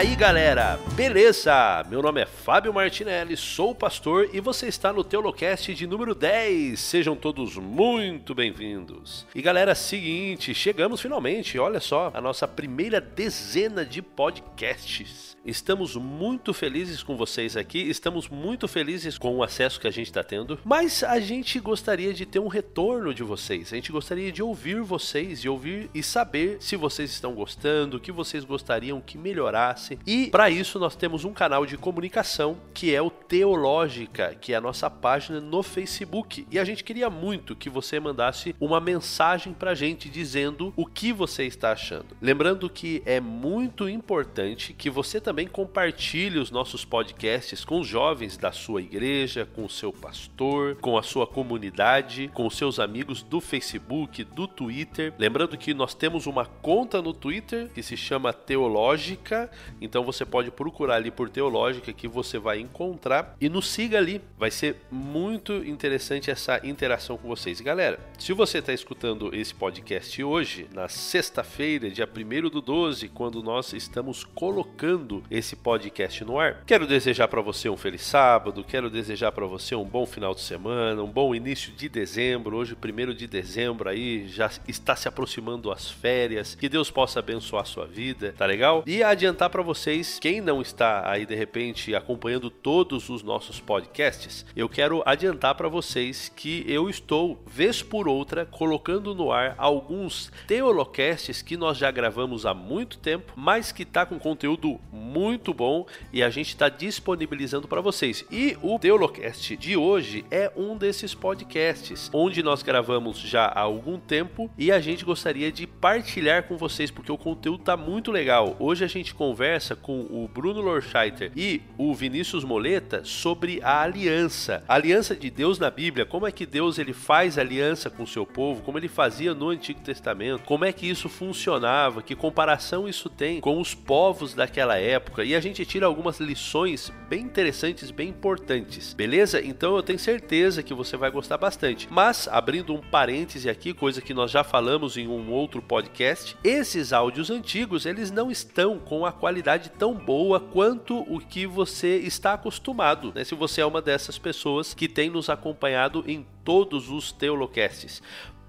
aí, galera? Beleza? Meu nome é Fábio Martinelli, sou pastor e você está no Teolocast de número 10. Sejam todos muito bem-vindos. E galera, seguinte, chegamos finalmente, olha só, a nossa primeira dezena de podcasts. Estamos muito felizes com vocês aqui, estamos muito felizes com o acesso que a gente está tendo, mas a gente gostaria de ter um retorno de vocês. A gente gostaria de ouvir vocês, de ouvir e saber se vocês estão gostando, o que vocês gostariam que melhorasse. E para isso nós temos um canal de comunicação que é o Teológica, que é a nossa página no Facebook. E a gente queria muito que você mandasse uma mensagem pra gente dizendo o que você está achando. Lembrando que é muito importante que você também compartilhe os nossos podcasts com os jovens da sua igreja, com o seu pastor, com a sua comunidade, com os seus amigos do Facebook, do Twitter. Lembrando que nós temos uma conta no Twitter que se chama Teológica, então você pode procurar ali por Teológica que você vai encontrar e nos siga ali. Vai ser muito interessante essa interação com vocês. Galera, se você está escutando esse podcast hoje, na sexta-feira, dia 1 do 12, quando nós estamos colocando esse podcast no ar. Quero desejar para você um feliz sábado, quero desejar para você um bom final de semana, um bom início de dezembro. Hoje, primeiro de dezembro aí, já está se aproximando as férias. Que Deus possa abençoar a sua vida, tá legal? E adiantar para vocês, quem não está aí de repente acompanhando todos os nossos podcasts, eu quero adiantar para vocês que eu estou vez por outra colocando no ar alguns teolocasts que nós já gravamos há muito tempo, mas que tá com conteúdo muito bom e a gente está disponibilizando para vocês. E o Teolocast de hoje é um desses podcasts, onde nós gravamos já há algum tempo e a gente gostaria de partilhar com vocês, porque o conteúdo tá muito legal. Hoje a gente conversa com o Bruno Lorscheiter e o Vinícius Moleta sobre a aliança. A aliança de Deus na Bíblia, como é que Deus ele faz aliança com o seu povo, como ele fazia no Antigo Testamento, como é que isso funcionava, que comparação isso tem com os povos daquela época e a gente tira algumas lições bem interessantes, bem importantes, beleza? Então eu tenho certeza que você vai gostar bastante. Mas, abrindo um parêntese aqui, coisa que nós já falamos em um outro podcast, esses áudios antigos eles não estão com a qualidade tão boa quanto o que você está acostumado, né? Se você é uma dessas pessoas que tem nos acompanhado em todos os Teolocasts.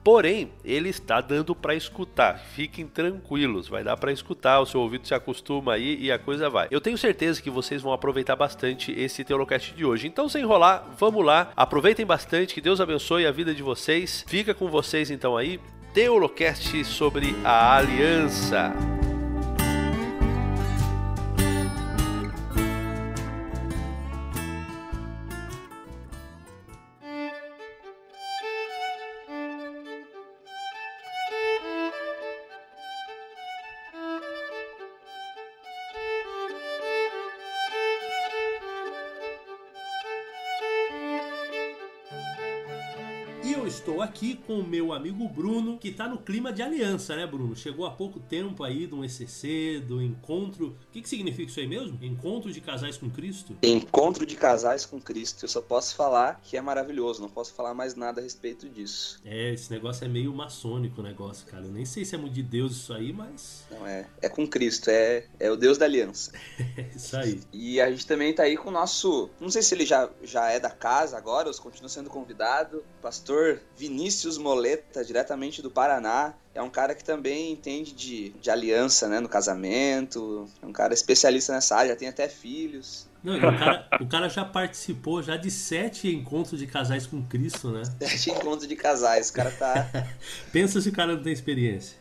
Porém, ele está dando para escutar. Fiquem tranquilos, vai dar para escutar, o seu ouvido se acostuma aí e a coisa vai. Eu tenho certeza que vocês vão aproveitar bastante esse Teolocast de hoje. Então, sem enrolar, vamos lá. Aproveitem bastante, que Deus abençoe a vida de vocês. Fica com vocês então aí. Teolocast sobre a aliança. Aqui com o meu amigo Bruno, que tá no clima de aliança, né, Bruno? Chegou há pouco tempo aí do ECC, do encontro. O que, que significa isso aí mesmo? Encontro de casais com Cristo? Encontro de casais com Cristo. Eu só posso falar que é maravilhoso, não posso falar mais nada a respeito disso. É, esse negócio é meio maçônico o negócio, cara. Eu nem sei se é muito de Deus isso aí, mas. Não, é. É com Cristo, é, é o Deus da aliança. é isso aí. E a gente também tá aí com o nosso. Não sei se ele já, já é da casa agora, ou continua sendo convidado. Pastor Vinícius Vinícius Moleta, diretamente do Paraná. É um cara que também entende de, de aliança né, no casamento. É um cara especialista nessa área, já tem até filhos. Não, o, cara, o cara já participou já de sete encontros de casais com Cristo, né? Sete encontros de casais, o cara tá. Pensa se o cara não tem experiência.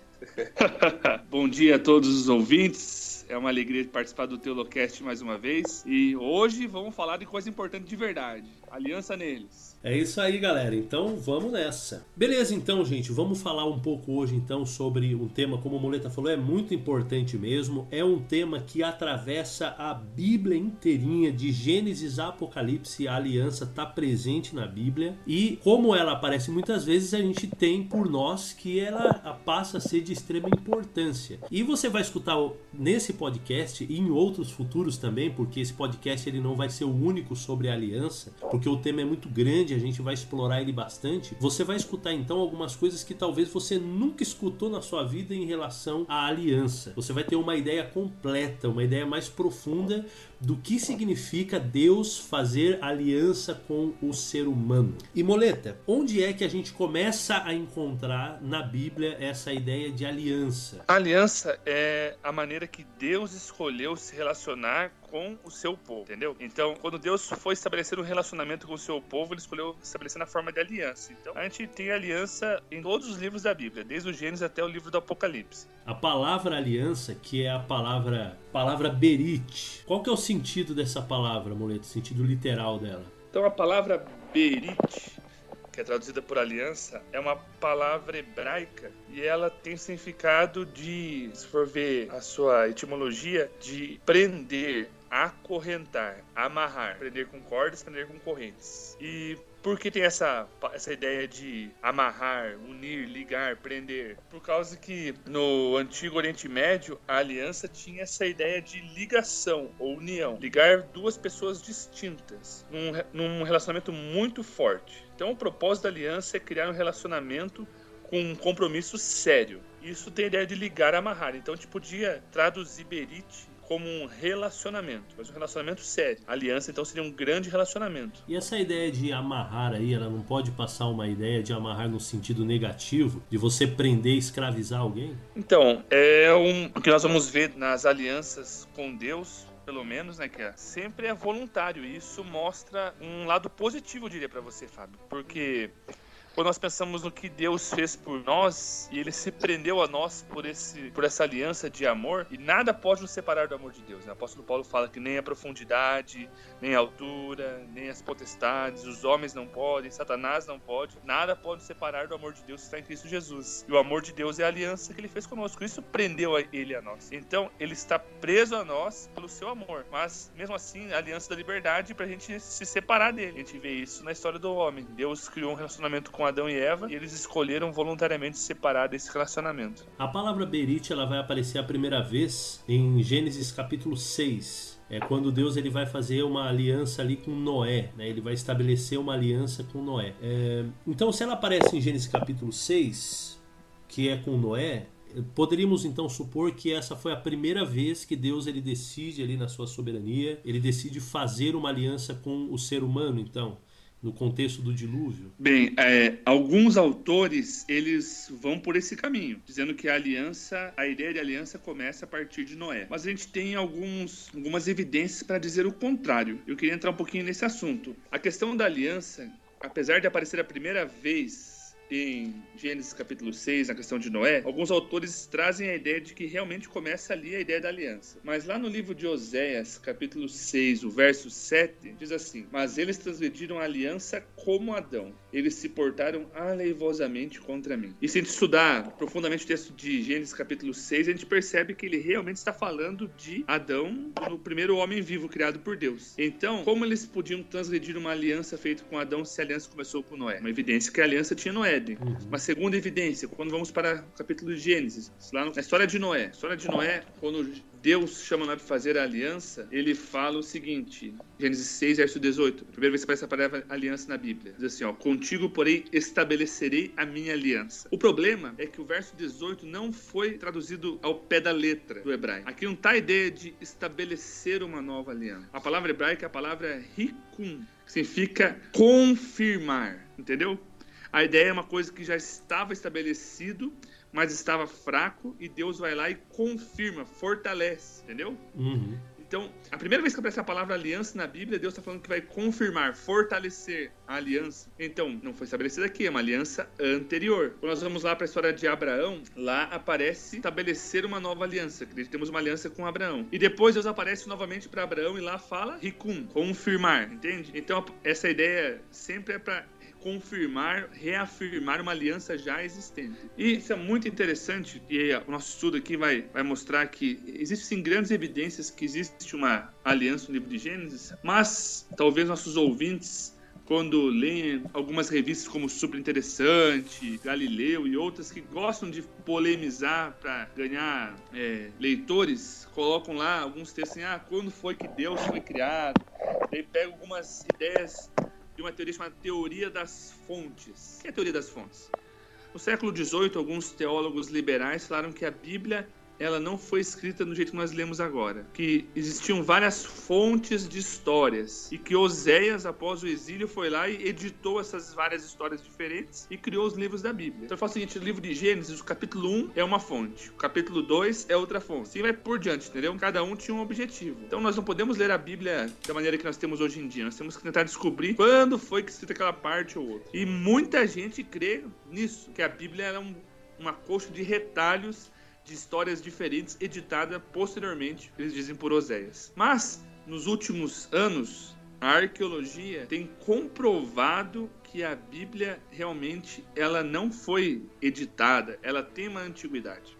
Bom dia a todos os ouvintes. É uma alegria participar do Teolocast mais uma vez. E hoje vamos falar de coisa importante de verdade: aliança neles. É isso aí, galera. Então vamos nessa. Beleza, então, gente, vamos falar um pouco hoje então sobre um tema, como o Moleta falou, é muito importante mesmo. É um tema que atravessa a Bíblia inteirinha, de Gênesis a Apocalipse. A aliança está presente na Bíblia e, como ela aparece muitas vezes, a gente tem por nós que ela passa a ser de extrema importância. E você vai escutar nesse podcast e em outros futuros também, porque esse podcast ele não vai ser o único sobre a aliança, porque o tema é muito grande, a gente vai explorar ele bastante. Você vai escutar então algumas coisas que talvez você nunca escutou na sua vida em relação à aliança. Você vai ter uma ideia completa, uma ideia mais profunda do que significa Deus fazer aliança com o ser humano. E Moleta, onde é que a gente começa a encontrar na Bíblia essa ideia de aliança? A aliança é a maneira que Deus escolheu se relacionar com o seu povo, entendeu? Então, quando Deus foi estabelecer um relacionamento com o seu povo, ele escolheu estabelecer na forma de aliança. Então, a gente tem aliança em todos os livros da Bíblia, desde o Gênesis até o livro do Apocalipse. A palavra aliança, que é a palavra palavra berit. Qual que é o sentido dessa palavra, Moleto? O sentido literal dela? Então, a palavra berit que é traduzida por aliança, é uma palavra hebraica e ela tem significado de, se for ver a sua etimologia, de prender, acorrentar, amarrar, prender com cordas, prender com correntes. E por que tem essa, essa ideia de amarrar, unir, ligar, prender? Por causa que no antigo Oriente Médio a aliança tinha essa ideia de ligação ou união, ligar duas pessoas distintas num, num relacionamento muito forte. Então o propósito da aliança é criar um relacionamento com um compromisso sério. Isso tem a ideia de ligar, amarrar. Então a gente podia traduzir Berit como um relacionamento, mas um relacionamento sério. A aliança, então, seria um grande relacionamento. E essa ideia de amarrar aí, ela não pode passar uma ideia de amarrar no sentido negativo, de você prender e escravizar alguém? Então, é um, o que nós vamos ver nas alianças com Deus, pelo menos, né, que é, sempre é voluntário. E isso mostra um lado positivo, eu diria para você, Fábio. Porque quando nós pensamos no que Deus fez por nós e ele se prendeu a nós por, esse, por essa aliança de amor, e nada pode nos separar do amor de Deus. Né? O apóstolo Paulo fala que nem a profundidade, nem a altura, nem as potestades, os homens não podem, Satanás não pode, nada pode nos separar do amor de Deus que está em Cristo Jesus. E o amor de Deus é a aliança que ele fez conosco. Isso prendeu ele a nós. Então, ele está preso a nós pelo seu amor. Mas, mesmo assim, a aliança da liberdade para a gente se separar dele. A gente vê isso na história do homem. Deus criou um relacionamento com Adão e Eva e eles escolheram voluntariamente se separar desse relacionamento. A palavra Berit ela vai aparecer a primeira vez em Gênesis capítulo 6. É quando Deus ele vai fazer uma aliança ali com Noé, né? ele vai estabelecer uma aliança com Noé. É... Então, se ela aparece em Gênesis capítulo 6, que é com Noé, Poderíamos então supor que essa foi a primeira vez que Deus ele decide ali na sua soberania, ele decide fazer uma aliança com o ser humano, então no contexto do dilúvio? Bem, é, alguns autores eles vão por esse caminho, dizendo que a aliança, a ideia de aliança começa a partir de Noé. Mas a gente tem alguns, algumas evidências para dizer o contrário. Eu queria entrar um pouquinho nesse assunto. A questão da aliança, apesar de aparecer a primeira vez em Gênesis capítulo 6, na questão de Noé, alguns autores trazem a ideia de que realmente começa ali a ideia da aliança. Mas lá no livro de Oséias, capítulo 6, o verso 7, diz assim: Mas eles transgrediram a aliança como Adão. Eles se portaram aleivosamente contra mim. E se a gente estudar profundamente o texto de Gênesis capítulo 6, a gente percebe que ele realmente está falando de Adão, o primeiro homem vivo criado por Deus. Então, como eles podiam transgredir uma aliança feita com Adão se a aliança começou com Noé? Uma evidência que a aliança tinha Noé Uhum. Uma segunda evidência, quando vamos para o capítulo de Gênesis, lá na história de Noé. A história de Noé, quando Deus chama Noé para fazer a aliança, ele fala o seguinte, Gênesis 6, verso 18. A primeira vez que aparece a palavra aliança na Bíblia. Diz assim, ó, contigo, porém, estabelecerei a minha aliança. O problema é que o verso 18 não foi traduzido ao pé da letra do hebraico. Aqui não está a ideia de estabelecer uma nova aliança. A palavra hebraica é a palavra rikun, que significa confirmar, entendeu? A ideia é uma coisa que já estava estabelecido, mas estava fraco, e Deus vai lá e confirma, fortalece, entendeu? Uhum. Então, a primeira vez que aparece a palavra aliança na Bíblia, Deus está falando que vai confirmar, fortalecer a aliança. Então, não foi estabelecida aqui, é uma aliança anterior. Quando nós vamos lá para a história de Abraão, lá aparece estabelecer uma nova aliança. Que temos uma aliança com Abraão. E depois Deus aparece novamente para Abraão e lá fala Ricum, confirmar, entende? Então, essa ideia sempre é para confirmar, reafirmar uma aliança já existente. E isso é muito interessante, e o nosso estudo aqui vai, vai mostrar que existem grandes evidências que existe uma aliança no livro de Gênesis, mas talvez nossos ouvintes quando leem algumas revistas como Super Interessante, Galileu e outras que gostam de polemizar para ganhar é, leitores, colocam lá alguns textos assim, ah, quando foi que Deus foi criado? Daí pegam algumas ideias de uma teoria chamada teoria das fontes. O que é a teoria das fontes? No século XVIII, alguns teólogos liberais falaram que a Bíblia ela não foi escrita do jeito que nós lemos agora. Que existiam várias fontes de histórias e que Oséias, após o exílio, foi lá e editou essas várias histórias diferentes e criou os livros da Bíblia. Então eu falo o seguinte: o livro de Gênesis, o capítulo 1 é uma fonte, o capítulo 2 é outra fonte. Assim vai por diante, entendeu? Cada um tinha um objetivo. Então nós não podemos ler a Bíblia da maneira que nós temos hoje em dia. Nós temos que tentar descobrir quando foi que escrita aquela parte ou outra. E muita gente crê nisso, que a Bíblia é um, uma coxa de retalhos de histórias diferentes editada posteriormente, eles dizem por Oséias. Mas nos últimos anos, a arqueologia tem comprovado que a Bíblia realmente ela não foi editada, ela tem uma antiguidade.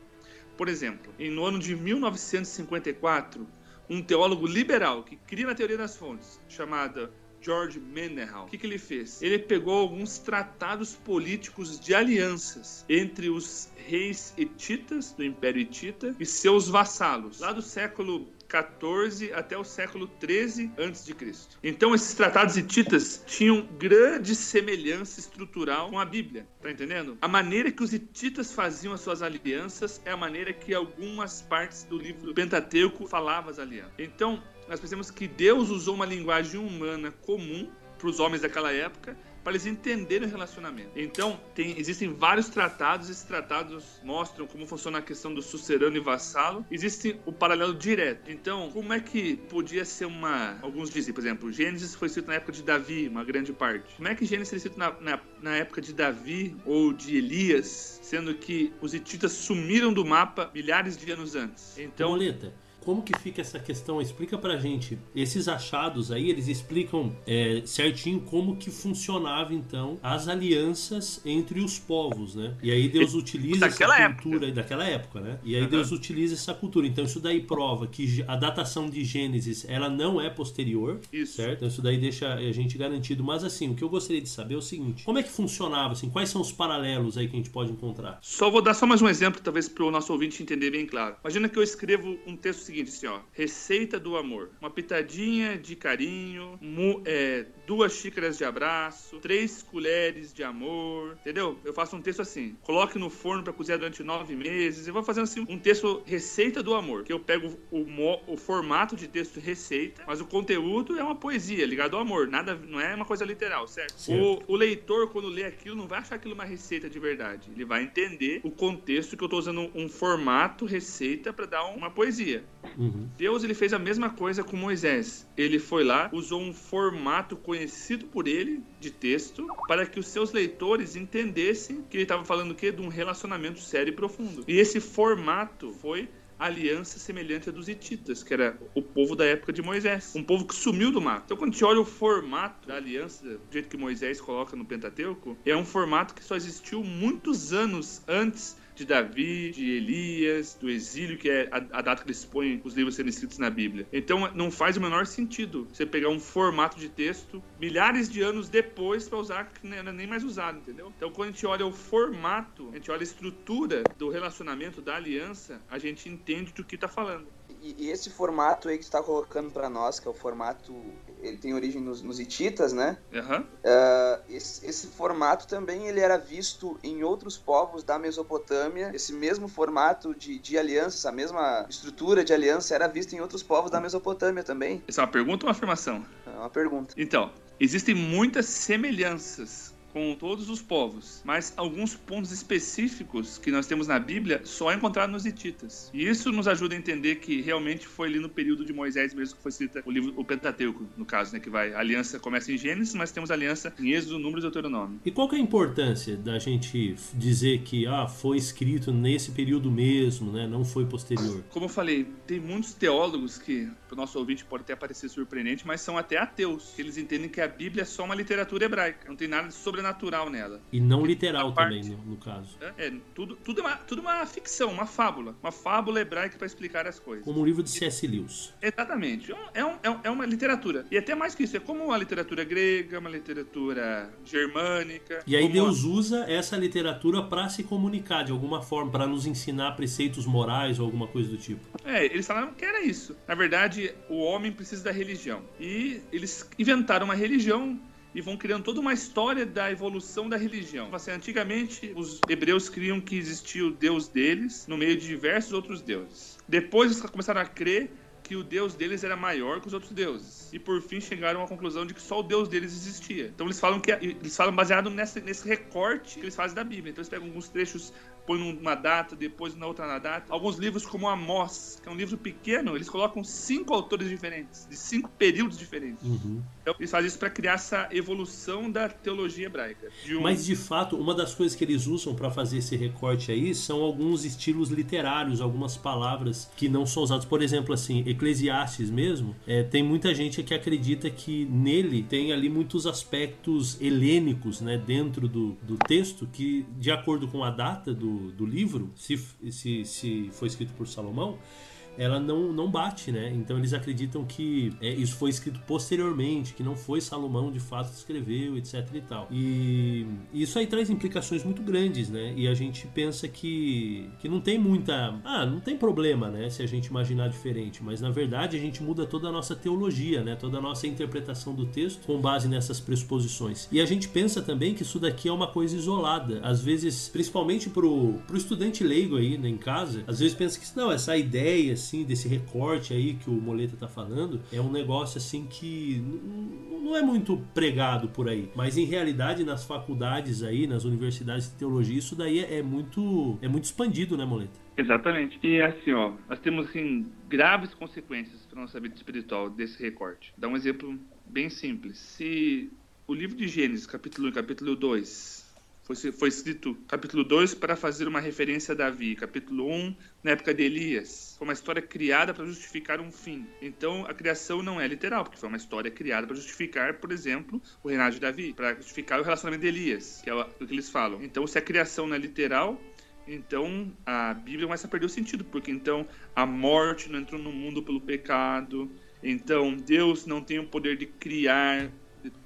Por exemplo, em no ano de 1954, um teólogo liberal que cria na teoria das fontes, chamada George Mendenhall. O que, que, ele fez? Ele pegou alguns tratados políticos de alianças entre os reis hititas do Império Hitita e seus vassalos, lá do século 14 até o século 13 a.C. Então esses tratados hititas tinham grande semelhança estrutural com a Bíblia, tá entendendo? A maneira que os hititas faziam as suas alianças é a maneira que algumas partes do livro do Pentateuco falavam as alianças. Então, nós pensamos que Deus usou uma linguagem humana comum para os homens daquela época para eles entenderem o relacionamento. Então, tem, existem vários tratados, esses tratados mostram como funciona a questão do sucerano e vassalo. Existe o paralelo direto. Então, como é que podia ser uma. Alguns dizem, por exemplo, Gênesis foi escrito na época de Davi, uma grande parte. Como é que Gênesis foi escrito na, na, na época de Davi ou de Elias, sendo que os hititas sumiram do mapa milhares de anos antes? Então. Boleta como que fica essa questão? Explica pra gente. Esses achados aí, eles explicam é, certinho como que funcionava então as alianças entre os povos, né? E aí Deus utiliza daquela essa cultura época. daquela época, né? E aí uhum. Deus utiliza essa cultura. Então isso daí prova que a datação de Gênesis ela não é posterior, isso. certo? Então isso daí deixa a gente garantido. Mas assim, o que eu gostaria de saber é o seguinte: como é que funcionava? Assim, quais são os paralelos aí que a gente pode encontrar? Só vou dar só mais um exemplo, talvez para o nosso ouvinte entender bem claro. Imagina que eu escrevo um texto seguinte, assim, ó. Receita do amor. Uma pitadinha de carinho, mu, é, duas xícaras de abraço, três colheres de amor, entendeu? Eu faço um texto assim, coloque no forno para cozinhar durante nove meses. Eu vou fazendo assim um texto receita do amor, que eu pego o, o formato de texto receita, mas o conteúdo é uma poesia ligado ao amor, nada, não é uma coisa literal, certo? certo. O, o leitor quando lê aquilo não vai achar aquilo uma receita de verdade, ele vai entender o contexto que eu estou usando um formato receita para dar uma poesia. Uhum. Deus ele fez a mesma coisa com Moisés. Ele foi lá, usou um formato conhecido por ele de texto para que os seus leitores entendessem que ele estava falando o quê? De um relacionamento sério e profundo. E esse formato foi aliança semelhante à dos hititas, que era o povo da época de Moisés, um povo que sumiu do mato. Então, quando a gente olha o formato da aliança, do jeito que Moisés coloca no Pentateuco, é um formato que só existiu muitos anos antes de Davi, de Elias, do exílio, que é a, a, data que eles põem os livros sendo escritos na Bíblia. Então não faz o menor sentido você pegar um formato de texto milhares de anos depois para usar que não era nem mais usado, entendeu? Então quando a gente olha o formato, a gente olha a estrutura do relacionamento, da aliança, a gente entende do que está falando. E, esse formato aí que está colocando para nós, que é o formato, ele tem origem nos, nos hititas, né? Uhum. Uh, esse, esse, formato também ele era visto em outros povos da Mesopotâmia. Esse mesmo formato de, de aliança, essa mesma estrutura de aliança era vista em outros povos da Mesopotâmia também. Isso é uma pergunta ou uma afirmação? É uma pergunta. Então, existem muitas semelhanças com todos os povos, mas alguns pontos específicos que nós temos na Bíblia só é encontrado nos hititas. E isso nos ajuda a entender que realmente foi ali no período de Moisés mesmo que foi escrito o livro o Pentateuco, no caso, né, que vai a aliança começa em Gênesis, mas temos aliança em Êxodo, Números e Deuteronômio. E qual que é a importância da gente dizer que ah, foi escrito nesse período mesmo, né, não foi posterior? Como eu falei, tem muitos teólogos que para o nosso ouvinte pode até parecer surpreendente, mas são até ateus, que eles entendem que a Bíblia é só uma literatura hebraica, não tem nada sobre sobrenatural nela. E não literal também, no, no, caso. É, é, tudo, tudo, é uma, tudo é uma ficção, uma fábula. Uma fábula hebraica para explicar as coisas. Como um livro de C.S. Lewis. Exatamente. É, um, é, um, é uma literatura. E até mais que isso, é como uma literatura grega, uma literatura germânica. E aí Deus usa essa literatura para se comunicar de alguma forma, para nos ensinar preceitos morais ou alguma coisa do tipo. É, eles falaram que era isso. Na verdade, o homem precisa da religião. E eles inventaram uma religião e vão criando toda uma história da evolução da religião. Assim, antigamente, os hebreus criam que existia o Deus deles no meio de diversos outros deuses. Depois eles começaram a crer que o Deus deles era maior que os outros deuses. E por fim chegaram à conclusão de que só o Deus deles existia. Então eles falam que eles falam baseado nesse, recorte que eles fazem da Bíblia. Então eles pegam alguns trechos põe numa data, depois na outra na data. Alguns livros, como Amós, que é um livro pequeno, eles colocam cinco autores diferentes, de cinco períodos diferentes. Uhum. Então, eles fazem isso para criar essa evolução da teologia hebraica. De um... Mas, de fato, uma das coisas que eles usam para fazer esse recorte aí são alguns estilos literários, algumas palavras que não são usadas. Por exemplo, assim, Eclesiastes mesmo, é, tem muita gente que acredita que nele tem ali muitos aspectos helênicos né, dentro do, do texto que, de acordo com a data do, do, livro, se, se, se foi escrito por Salomão, ela não, não bate, né? Então eles acreditam que é, isso foi escrito posteriormente, que não foi Salomão de fato que escreveu, etc e tal. E isso aí traz implicações muito grandes, né? E a gente pensa que, que não tem muita. Ah, não tem problema, né? Se a gente imaginar diferente, mas na verdade a gente muda toda a nossa teologia, né? Toda a nossa interpretação do texto com base nessas pressuposições. E a gente pensa também que isso daqui é uma coisa isolada. Às vezes, principalmente pro, pro estudante leigo aí né, em casa, às vezes pensa que não, essa ideia assim, desse recorte aí que o Moleta tá falando, é um negócio assim que não é muito pregado por aí. Mas em realidade, nas faculdades aí, nas universidades de teologia, isso daí é muito, é muito expandido, né, Moleta? Exatamente. E assim, ó, nós temos assim graves consequências para nossa vida espiritual desse recorte. Dá um exemplo bem simples. Se o livro de Gênesis, capítulo 1 capítulo 2, foi, foi escrito capítulo 2 para fazer uma referência a Davi, capítulo 1 na época de Elias. Foi uma história criada para justificar um fim. Então a criação não é literal, porque foi uma história criada para justificar, por exemplo, o reinado de Davi, para justificar o relacionamento de Elias, que é o que eles falam. Então se a criação não é literal, então a Bíblia começa a perder o sentido, porque então a morte não entrou no mundo pelo pecado. Então Deus não tem o poder de criar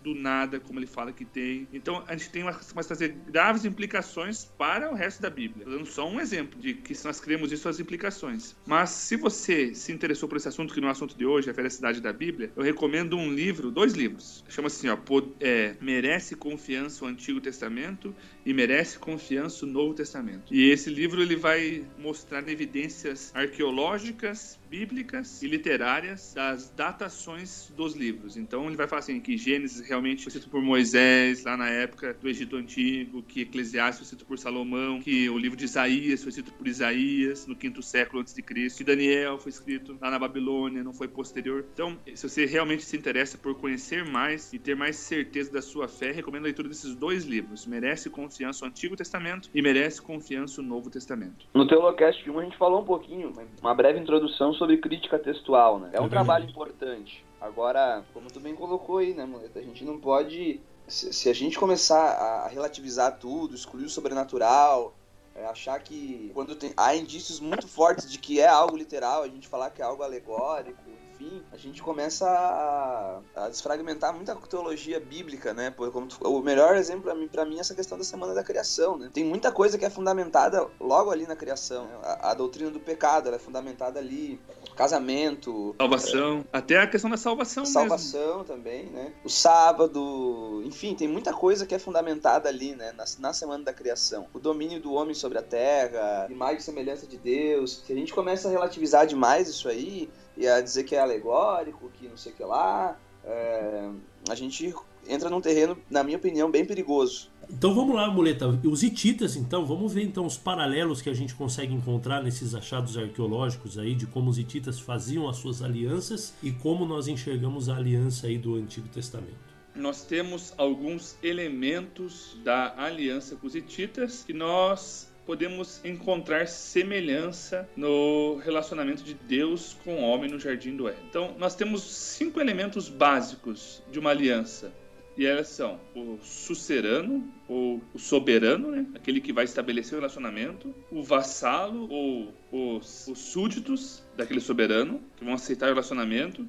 do nada, como ele fala que tem. Então, a gente tem uma, trazer graves implicações para o resto da Bíblia. Dando só um exemplo de que se nós cremos isso, as implicações. Mas se você se interessou por esse assunto, que não é o assunto de hoje, a veracidade da Bíblia, eu recomendo um livro, dois livros. Chama assim, ó, é, Merece Confiança o Antigo Testamento e Merece Confiança o Novo Testamento. E esse livro ele vai mostrar evidências arqueológicas, bíblicas e literárias das datações dos livros. Então ele vai falar assim que Gênesis realmente foi escrito por Moisés lá na época do Egito Antigo, que Eclesiastes foi escrito por Salomão, que o livro de Isaías foi escrito por Isaías no quinto século antes de Cristo, que Daniel foi escrito lá na Babilônia, não foi posterior. Então, se você realmente se interessa por conhecer mais e ter mais certeza da sua fé, recomendo a leitura desses dois livros. Merece confiança o Antigo Testamento e merece confiança o Novo Testamento. No Teolocast 1 a gente falou um pouquinho, uma breve introdução sobre crítica textual, né? É um é trabalho importante. Agora, como tu bem colocou aí, né, Moleta? A gente não pode. Se, se a gente começar a relativizar tudo, excluir o sobrenatural, é achar que quando tem, há indícios muito fortes de que é algo literal, a gente falar que é algo alegórico, enfim, a gente começa a, a desfragmentar muita teologia bíblica, né? Por, como tu, o melhor exemplo para mim, pra mim é essa questão da semana da criação, né? Tem muita coisa que é fundamentada logo ali na criação. Né? A, a, doutrina do pecado ela é fundamentada ali, casamento, salvação, é, até a questão da salvação, salvação mesmo. também, né? O sábado, enfim, tem muita coisa que é fundamentada ali, né? Na, na semana da criação, o domínio do homem sobre a terra, imagem e semelhança de Deus. Se a gente começa a relativizar demais isso aí, e a dizer que é alegórico, que não sei o que lá, é, a gente entra num terreno, na minha opinião, bem perigoso. Então vamos lá, muleta. Os hititas, então, vamos ver então os paralelos que a gente consegue encontrar nesses achados arqueológicos aí de como os hititas faziam as suas alianças e como nós enxergamos a aliança aí do Antigo Testamento nós temos alguns elementos da aliança com os hititas que nós podemos encontrar semelhança no relacionamento de Deus com o homem no jardim do Éden. Então, nós temos cinco elementos básicos de uma aliança. E elas são o sucerano, ou o soberano, né? aquele que vai estabelecer o relacionamento, o vassalo, ou os, os súditos daquele soberano, que vão aceitar o relacionamento.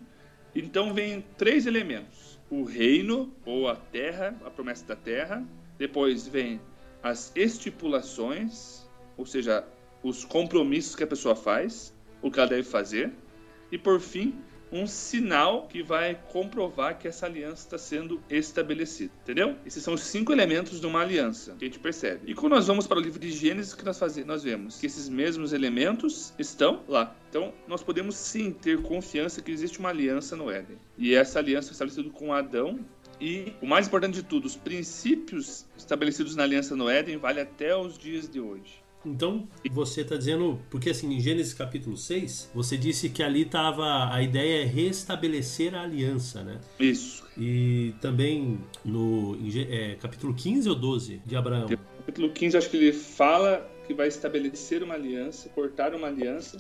Então vem três elementos: o reino, ou a terra, a promessa da terra. Depois vem as estipulações, ou seja, os compromissos que a pessoa faz, o que ela deve fazer. E por fim, um sinal que vai comprovar que essa aliança está sendo estabelecida. Entendeu? Esses são os cinco elementos de uma aliança que a gente percebe. E quando nós vamos para o livro de Gênesis, o que nós fazemos? Nós vemos que esses mesmos elementos estão lá. Então, nós podemos sim ter confiança que existe uma aliança no Éden. E essa aliança foi estabelecida com Adão e o mais importante de tudo, os princípios estabelecidos na aliança no Éden valem até os dias de hoje. Então, você está dizendo, porque assim, em Gênesis capítulo 6, você disse que ali estava a ideia é restabelecer a aliança, né? Isso. E também no é, capítulo 15 ou 12 de Abraão? Capítulo 15, acho que ele fala que vai estabelecer uma aliança, cortar uma aliança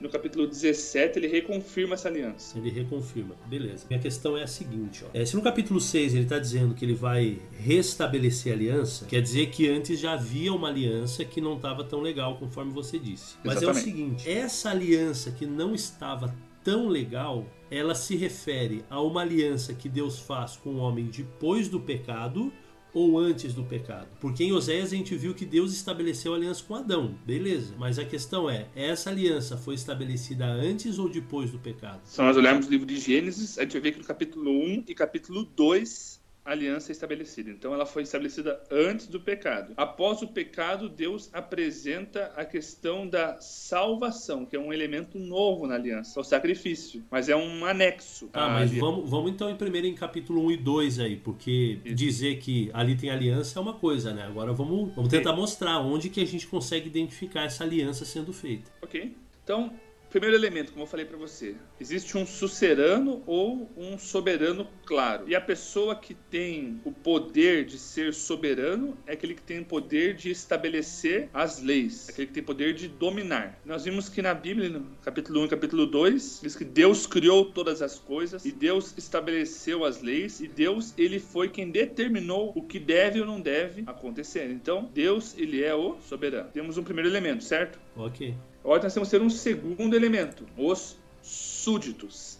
no capítulo 17, ele reconfirma essa aliança. Ele reconfirma, beleza. Minha questão é a seguinte: ó. É, se no capítulo 6 ele está dizendo que ele vai restabelecer a aliança, quer dizer que antes já havia uma aliança que não estava tão legal, conforme você disse. Mas Exatamente. é o seguinte: essa aliança que não estava tão legal, ela se refere a uma aliança que Deus faz com o homem depois do pecado ou antes do pecado? Porque em Oséias a gente viu que Deus estabeleceu aliança com Adão, beleza. Mas a questão é, essa aliança foi estabelecida antes ou depois do pecado? Se nós olharmos o livro de Gênesis, a gente vai ver que no capítulo 1 e capítulo 2 aliança estabelecida. Então ela foi estabelecida antes do pecado. Após o pecado, Deus apresenta a questão da salvação, que é um elemento novo na aliança, é o sacrifício, mas é um anexo. Ah, mas vamos, vamos então em primeiro em capítulo 1 e 2 aí, porque Isso. dizer que ali tem aliança é uma coisa, né? Agora vamos, vamos tentar mostrar onde que a gente consegue identificar essa aliança sendo feita. Ok. Então, Primeiro elemento, como eu falei para você, existe um sucerano ou um soberano claro. E a pessoa que tem o poder de ser soberano é aquele que tem o poder de estabelecer as leis, é aquele que tem poder de dominar. Nós vimos que na Bíblia, no capítulo 1 e capítulo 2, diz que Deus criou todas as coisas e Deus estabeleceu as leis e Deus, ele foi quem determinou o que deve ou não deve acontecer. Então, Deus, ele é o soberano. Temos um primeiro elemento, certo? OK. Agora nós temos que ter um segundo elemento, os súditos.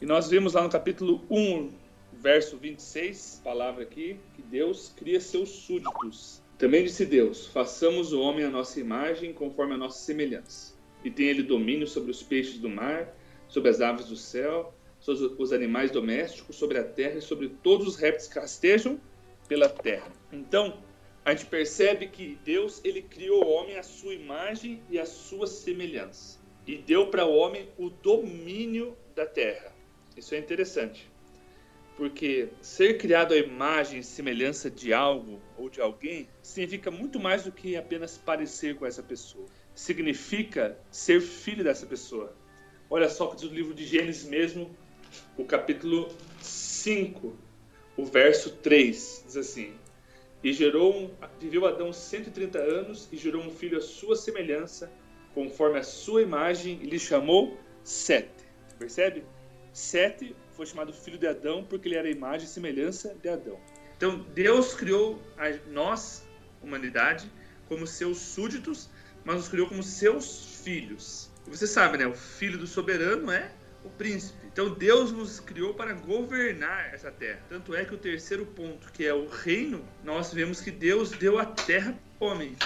E nós vimos lá no capítulo 1, verso 26, palavra aqui, que Deus cria seus súditos. Também disse Deus: façamos o homem à nossa imagem, conforme a nossa semelhança. E tem ele domínio sobre os peixes do mar, sobre as aves do céu, sobre os animais domésticos, sobre a terra e sobre todos os répteis que rastejam pela terra. Então, a gente percebe que Deus ele criou o homem à sua imagem e à sua semelhança e deu para o homem o domínio da terra. Isso é interessante, porque ser criado à imagem e semelhança de algo ou de alguém significa muito mais do que apenas parecer com essa pessoa. Significa ser filho dessa pessoa. Olha só que diz o livro de Gênesis mesmo, o capítulo 5, o verso 3, diz assim: e gerou um, viveu Adão 130 anos e gerou um filho à sua semelhança, conforme a sua imagem, e lhe chamou Sete. Percebe? Sete foi chamado filho de Adão porque ele era a imagem e semelhança de Adão. Então Deus criou a nós, humanidade, como seus súditos, mas nos criou como seus filhos. E você sabe, né? O filho do soberano é o príncipe. Então Deus nos criou para governar essa terra. Tanto é que o terceiro ponto, que é o reino, nós vemos que Deus deu a terra ao homem.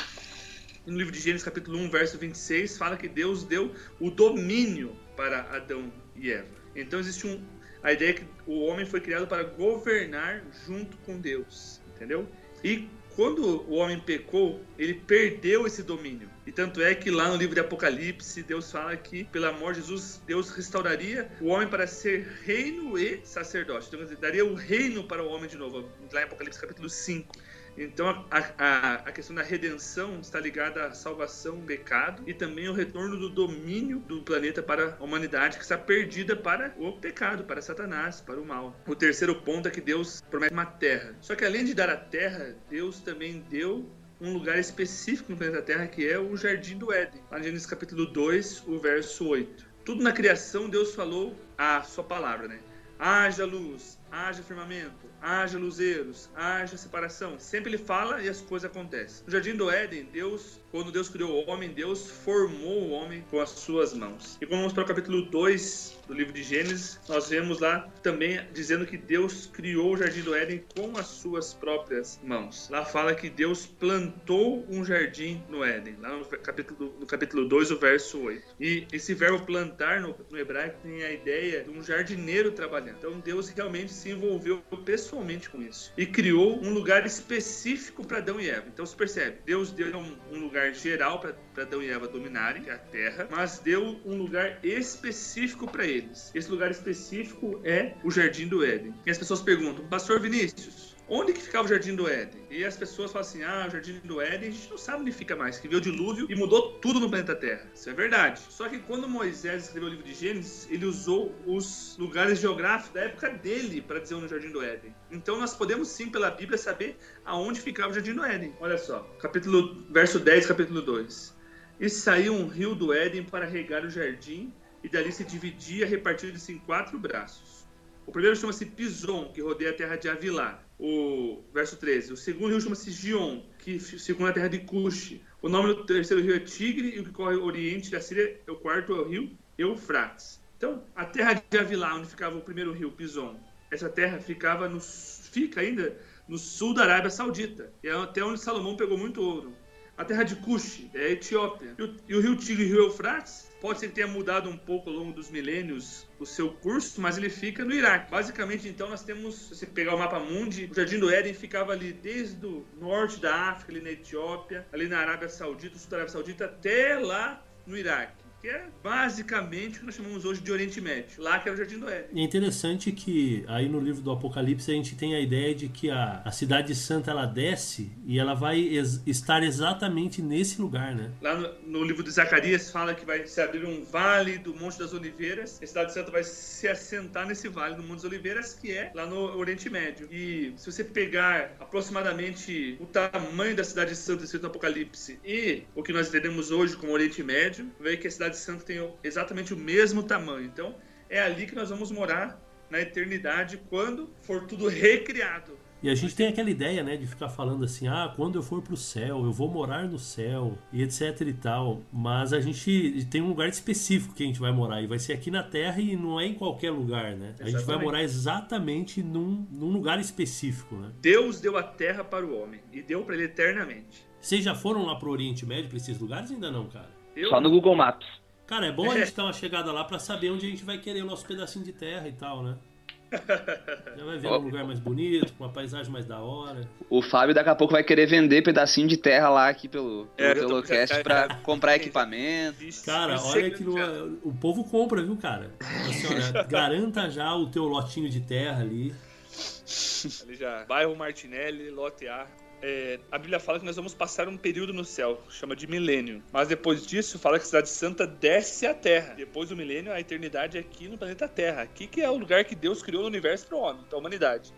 No livro de Gênesis, capítulo 1, verso 26, fala que Deus deu o domínio para Adão e Eva. Então existe um, a ideia que o homem foi criado para governar junto com Deus, entendeu? E quando o homem pecou, ele perdeu esse domínio. E tanto é que lá no livro de Apocalipse, Deus fala que, pelo amor de Jesus, Deus restauraria o homem para ser reino e sacerdote. Então, daria o reino para o homem de novo. Lá em Apocalipse capítulo 5. Então a, a, a, questão da redenção está ligada à salvação do pecado e também ao retorno do domínio do planeta para a humanidade que está perdida para o pecado, para Satanás, para o mal. O terceiro ponto é que Deus promete uma terra. Só que além de dar a terra, Deus também deu um lugar específico no planeta Terra que é o Jardim do Éden. Lá em Gênesis capítulo 2, o verso 8. Tudo na criação Deus falou a sua palavra, né? Haja luz, haja firmamento, haja luzeiros, haja separação. Sempre ele fala e as coisas acontecem. No jardim do Éden, Deus, quando Deus criou o homem, Deus formou o homem com as suas mãos. E quando vamos para o capítulo 2 do livro de Gênesis, nós vemos lá também dizendo que Deus criou o jardim do Éden com as suas próprias mãos. Lá fala que Deus plantou um jardim no Éden, lá no capítulo, no capítulo 2, o verso 8. E esse verbo plantar no, no hebraico tem a ideia de um jardineiro trabalhando. Então Deus realmente se envolveu pessoalmente com isso e criou um lugar específico para Adão e Eva. Então se percebe, Deus deu um, um lugar geral para Adão e Eva dominarem, é a terra, mas deu um lugar específico para eles. Esse lugar específico é o Jardim do Éden. E as pessoas perguntam, Pastor Vinícius, onde que ficava o Jardim do Éden? E as pessoas falam assim: ah, o Jardim do Éden, a gente não sabe onde fica mais, que veio o dilúvio e mudou tudo no planeta Terra. Isso é verdade. Só que quando Moisés escreveu o livro de Gênesis, ele usou os lugares geográficos da época dele para dizer onde o Jardim do Éden. Então nós podemos sim, pela Bíblia, saber aonde ficava o Jardim do Éden. Olha só, capítulo, verso 10, capítulo 2. E saiu um rio do Éden para regar o jardim, e dali se dividia, repartindo-se em quatro braços. O primeiro chama-se Pison, que rodeia a terra de Avilá. O verso 13. O segundo rio chama-se Gion, que segundo a terra de Cush. O nome do terceiro rio é Tigre, e o que corre o oriente da Síria, o quarto é o rio Eufrates. Então, a terra de Avilá, onde ficava o primeiro rio, Pison, essa terra ficava no, fica ainda no sul da Arábia Saudita. E é até onde Salomão pegou muito ouro a terra de Cush, é a Etiópia. E o, e o rio Tigre e o rio Eufrates, pode ser que tenha mudado um pouco ao longo dos milênios o seu curso, mas ele fica no Iraque. Basicamente, então, nós temos, se você pegar o mapa mundi, o Jardim do Éden ficava ali desde o norte da África, ali na Etiópia, ali na Arábia Saudita, sul da Arábia Saudita, até lá no Iraque que é basicamente o que nós chamamos hoje de Oriente Médio, lá que é o Jardim do Éden. É interessante que aí no livro do Apocalipse a gente tem a ideia de que a, a cidade santa ela desce e ela vai ex estar exatamente nesse lugar, né? Lá no, no, livro de Zacarias fala que vai se abrir um vale do Monte das Oliveiras, a cidade santa vai se assentar nesse vale do Monte das Oliveiras, que é lá no Oriente Médio. E se você pegar aproximadamente o tamanho da cidade santa escrito no Apocalipse e o que nós entendemos hoje como Oriente Médio, vê que a cidade Santo tem exatamente o mesmo tamanho. Então, é ali que nós vamos morar na eternidade quando for tudo recriado. E a gente tem aquela ideia, né, de ficar falando assim, ah, quando eu for pro céu, eu vou morar no céu, e etc e tal. Mas a gente tem um lugar específico que a gente vai morar, e vai ser aqui na Terra e não é em qualquer lugar, né? Exatamente. A gente vai morar exatamente num, num lugar específico, né? Deus deu a Terra para o homem, e deu para ele eternamente. Vocês já foram lá pro Oriente Médio, pra esses lugares? Ainda não, cara? Eu... Só no Google Maps. Cara, é bom a gente dar uma chegada lá para saber onde a gente vai querer o nosso pedacinho de terra e tal, né? Já vai ver um lugar mais bonito, com uma paisagem mais da hora. O Fábio daqui a pouco vai querer vender pedacinho de terra lá aqui pelo, é, pelo Telocast pra comprar equipamento. Cara, olha que no, o povo compra, viu, cara? Senhora, garanta já o teu lotinho de terra ali. Ali já. Bairro Martinelli, lote A é, a Bíblia fala que nós vamos passar um período no céu, chama de milênio. Mas depois disso, fala que a cidade santa desce à terra. Depois do milênio, a eternidade é aqui no planeta Terra. Aqui que é o lugar que Deus criou no universo para o homem, para a humanidade.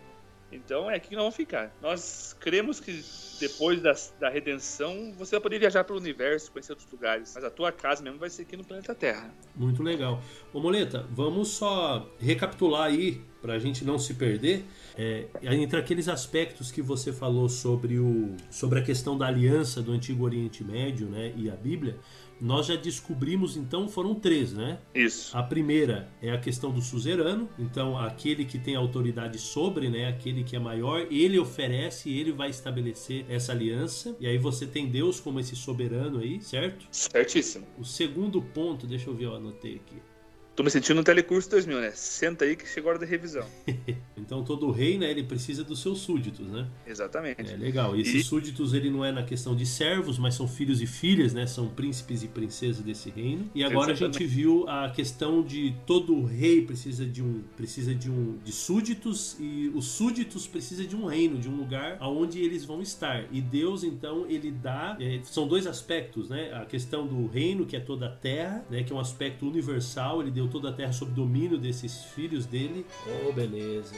Então é aqui que nós vamos ficar. Nós cremos que depois da, da redenção você vai poder viajar pelo universo, conhecer outros lugares. Mas a tua casa mesmo vai ser aqui no planeta Terra. Muito legal. Ô Moleta, vamos só recapitular aí, para a gente não se perder. É, entre aqueles aspectos que você falou sobre, o, sobre a questão da aliança do Antigo Oriente Médio né, e a Bíblia, nós já descobrimos, então, foram três, né? Isso. A primeira é a questão do suzerano, então aquele que tem autoridade sobre, né? Aquele que é maior, ele oferece, ele vai estabelecer essa aliança. E aí você tem Deus como esse soberano aí, certo? Certíssimo. O segundo ponto, deixa eu ver, eu anotei aqui. Tô me sentindo no Telecurso 2000, né? Senta aí que chegou a hora da revisão. então todo rei, né, ele precisa dos seus súditos, né? Exatamente. É legal. E esses e... súditos, ele não é na questão de servos, mas são filhos e filhas, né? São príncipes e princesas desse reino. E agora Exatamente. a gente viu a questão de todo rei precisa de um precisa de um de súditos e os súditos precisa de um reino, de um lugar aonde eles vão estar. E Deus então ele dá é, são dois aspectos, né? A questão do reino que é toda a terra, né? Que é um aspecto universal. Ele deu deu toda a terra sob domínio desses filhos dele. Oh, beleza.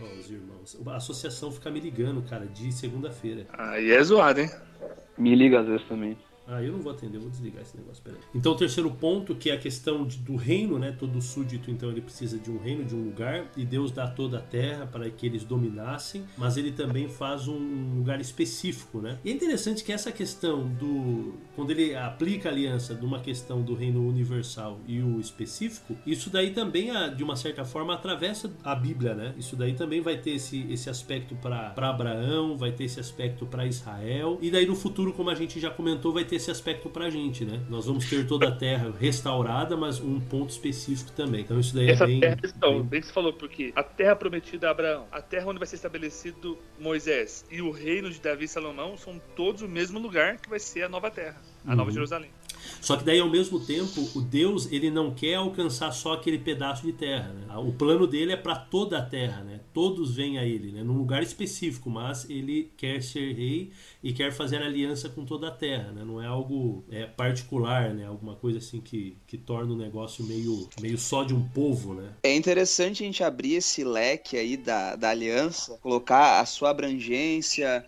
Oh, os irmãos. A associação fica me ligando, cara, de segunda-feira. Aí é zoado, hein? Me liga às vezes também. Ah, eu não vou atender, vou desligar esse negócio, peraí. Então, o terceiro ponto, que é a questão de, do reino, né? Todo súdito, então, ele precisa de um reino, de um lugar, e Deus dá toda a terra para que eles dominassem, mas ele também faz um lugar específico, né? E é interessante que essa questão do. Quando ele aplica a aliança de uma questão do reino universal e o específico, isso daí também, de uma certa forma, atravessa a Bíblia, né? Isso daí também vai ter esse, esse aspecto para Abraão, vai ter esse aspecto para Israel, e daí no futuro, como a gente já comentou, vai ter esse aspecto pra gente, né? Nós vamos ter toda a terra restaurada, mas um ponto específico também. Então isso daí Essa é bem. Terra, então, bem... bem que você falou, porque a terra prometida a Abraão, a terra onde vai ser estabelecido Moisés e o reino de Davi e Salomão são todos o mesmo lugar que vai ser a nova terra, a Uhum. nova Jerusalém. Só que daí ao mesmo tempo, o Deus ele não quer alcançar só aquele pedaço de terra. Né? O plano dele é para toda a terra, né? Todos vêm a ele, né? Num lugar específico, mas ele quer ser rei e quer fazer aliança com toda a terra, né? Não é algo é, particular, né? Alguma coisa assim que, que torna o negócio meio, meio só de um povo, né? É interessante a gente abrir esse leque aí da, da aliança, colocar a sua abrangência,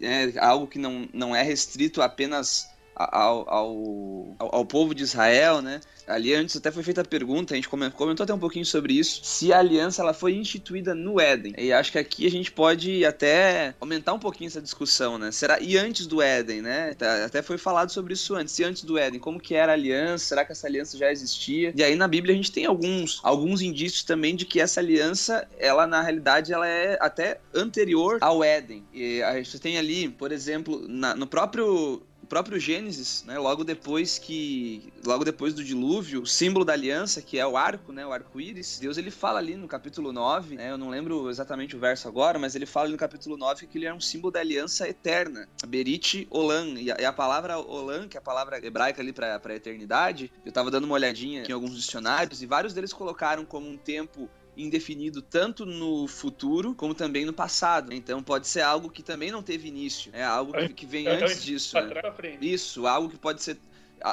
é, algo que não, não é restrito apenas ao, ao, ao, povo de Israel, né? Ali antes até foi feita a pergunta, a gente comentou até um pouquinho sobre isso, se a aliança ela foi instituída no Éden. E acho que aqui a gente pode até aumentar um pouquinho essa discussão, né? Será e antes do Éden, né? Até foi falado sobre isso antes. E antes do Éden, como que era a aliança? Será que essa aliança já existia? E aí na Bíblia a gente tem alguns alguns indícios também de que essa aliança, ela na realidade ela é até anterior ao Éden. E a gente tem ali, por exemplo, na, no próprio próprio Gênesis, né, logo depois que logo depois do dilúvio, o símbolo da aliança, que é o arco, né, o arco-íris, Deus ele fala ali no capítulo 9, né, eu não lembro exatamente o verso agora, mas ele fala no capítulo 9 que ele é um símbolo da aliança eterna, Berit Olam, e a, e a palavra Olam, que é a palavra hebraica ali para eternidade, eu tava dando uma olhadinha em alguns dicionários e vários deles colocaram como um tempo indefinido tanto no futuro como também no passado. Então pode ser algo que também não teve início. É algo que, vem antes disso. Né? Isso, algo que pode ser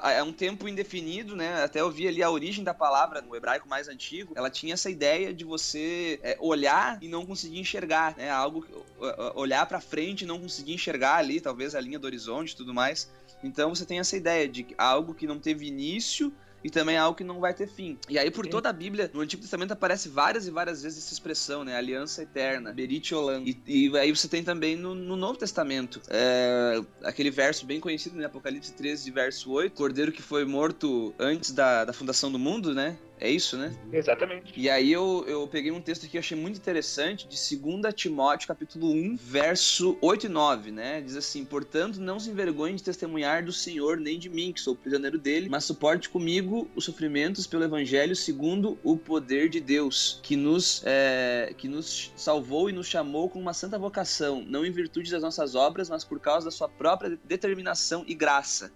é um tempo indefinido, né? Até eu vi ali a origem da palavra no hebraico mais antigo. Ela tinha essa ideia de você é, olhar e não conseguir enxergar, né? Algo olhar para frente e não conseguir enxergar ali, talvez a linha do horizonte, e tudo mais. Então você tem essa ideia de algo que não teve início e também é algo que não vai ter fim. E aí, por Sim. toda a Bíblia, no Antigo Testamento aparece várias e várias vezes essa expressão, né? Aliança eterna, Berit Olam. E, e aí você tem também no, no Novo Testamento é, aquele verso bem conhecido, né? Apocalipse 13, verso 8. Cordeiro que foi morto antes da, da fundação do mundo, né? É isso, né? Exatamente. E aí eu, eu peguei um texto que eu achei muito interessante, de 2 Timóteo, capítulo 1, verso 8 e 9, né? Diz assim, portanto, não se envergonhe de testemunhar do Senhor, nem de mim, que sou prisioneiro dele, mas suporte comigo os sofrimentos pelo Evangelho segundo o poder de Deus, que nos, é, que nos salvou e nos chamou com uma santa vocação, não em virtude das nossas obras, mas por causa da sua própria determinação e graça.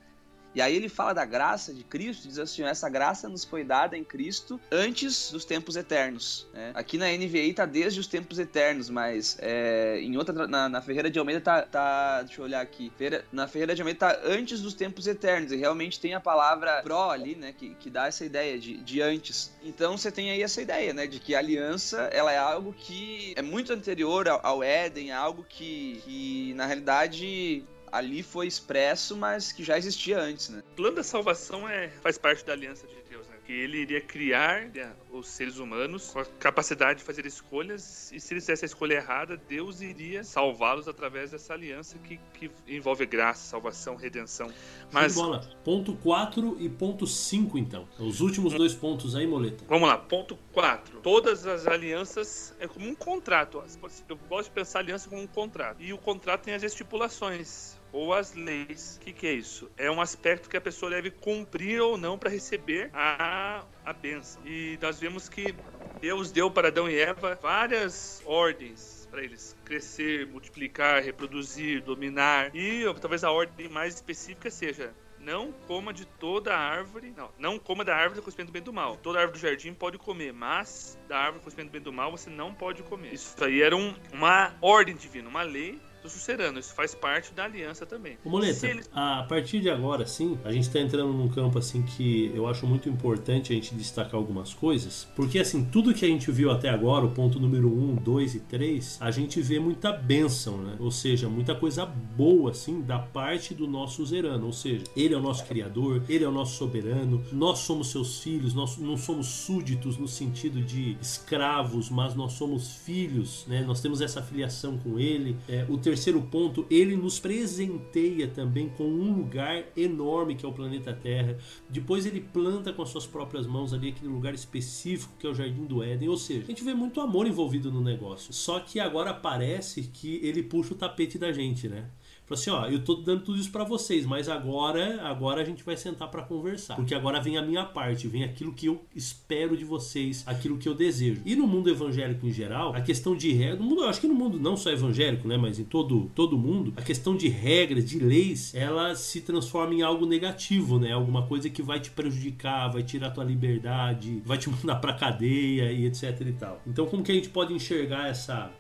E aí ele fala da graça de Cristo, diz assim: essa graça nos foi dada em Cristo antes dos tempos eternos. Né? Aqui na NVI tá desde os tempos eternos, mas é, em outra na, na, Ferreira de Almeida tá, tá, deixa eu olhar aqui, Ferreira, na Ferreira de Almeida tá antes dos tempos eternos e realmente tem a palavra pró ali, né, que, que dá essa ideia de, de antes. Então você tem aí essa ideia, né, de que a aliança ela é algo que é muito anterior ao, ao Éden, é algo que, que na realidade ali foi expresso, mas que já existia antes, né? O plano da salvação é, faz parte da aliança de Deus, né? Que ele iria criar né, os seres humanos com a capacidade de fazer escolhas, e se eles fizessem a escolha errada, Deus iria salvá-los através dessa aliança que, que envolve graça, salvação, redenção. Mas... bola. Ponto 4 e ponto 5, então. Os últimos dois pontos aí, Moleta. Vamos lá, ponto 4. Todas as alianças é como um contrato. Eu gosto de pensar a aliança como um contrato. E o contrato tem as estipulações ou as leis. O que, que, é isso? É um aspecto que a pessoa deve cumprir ou não para receber a, a bênção. E nós vemos que Deus deu para Adão e Eva várias ordens para eles crescer, multiplicar, reproduzir, dominar. E talvez a ordem mais específica seja não coma de toda a árvore. Não, não coma da árvore do conhecimento do bem do mal. Toda árvore do jardim pode comer, mas da árvore do conhecimento do bem do mal você não pode comer. Isso aí era um, uma ordem divina, uma lei do sucerano. Isso faz parte da aliança também. Ô, Moleta, eles... a partir de agora, sim, a gente está entrando num campo assim que eu acho muito importante a gente destacar algumas coisas, porque assim, tudo que a gente viu até agora, o ponto número 1, 2 e 3, a gente vê muita bênção, né? Ou seja, muita coisa boa, assim, da parte do nosso suzerano. Ou seja, ele é o nosso criador, ele é o nosso soberano, nós somos seus filhos, nós não somos súditos no sentido de escravos, mas nós somos filhos, né? Nós temos essa filiação com ele. É, o terceiro ponto, ele nos presenteia também com um lugar enorme que é o planeta Terra. Depois ele planta com as suas próprias mãos ali aquele lugar específico que é o Jardim do Éden. Ou seja, a gente vê muito amor envolvido no negócio. Só que agora parece que ele puxa o tapete da gente, né? Falou assim, ó, eu tô dando tudo isso para vocês, mas agora, agora a gente vai sentar para conversar, porque agora vem a minha parte, vem aquilo que eu espero de vocês, aquilo que eu desejo. E no mundo evangélico em geral, a questão de regras, no mundo, eu acho que no mundo não só evangélico, né, mas em todo todo mundo, a questão de regras, de leis, ela se transforma em algo negativo, né? Alguma coisa que vai te prejudicar, vai tirar tua liberdade, vai te mandar para cadeia e etc e tal. Então, como que a gente pode enxergar essa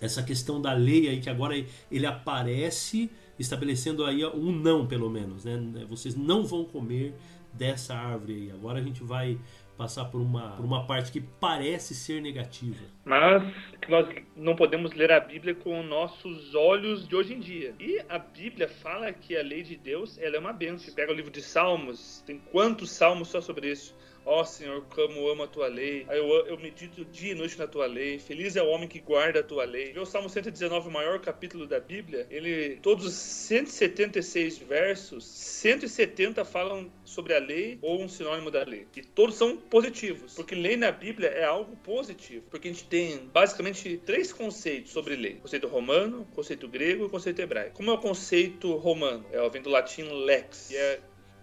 essa questão da lei aí que agora ele aparece estabelecendo aí um não pelo menos, né? Vocês não vão comer dessa árvore aí. Agora a gente vai passar por uma, por uma parte que parece ser negativa. Mas nós não podemos ler a Bíblia com nossos olhos de hoje em dia. E a Bíblia fala que a lei de Deus ela é uma bênção. Pega o livro de Salmos, tem quantos salmos só sobre isso? Ó oh, Senhor, como amo a tua lei. Eu, eu medito dia e noite na tua lei. Feliz é o homem que guarda a tua lei. Vê o Salmo 119, o maior capítulo da Bíblia. Ele, todos os 176 versos, 170 falam sobre a lei ou um sinônimo da lei. E todos são positivos. Porque lei na Bíblia é algo positivo. Porque a gente tem basicamente três conceitos sobre lei: conceito romano, conceito grego e conceito hebraico. Como é o conceito romano? É, vem do latim lex, que é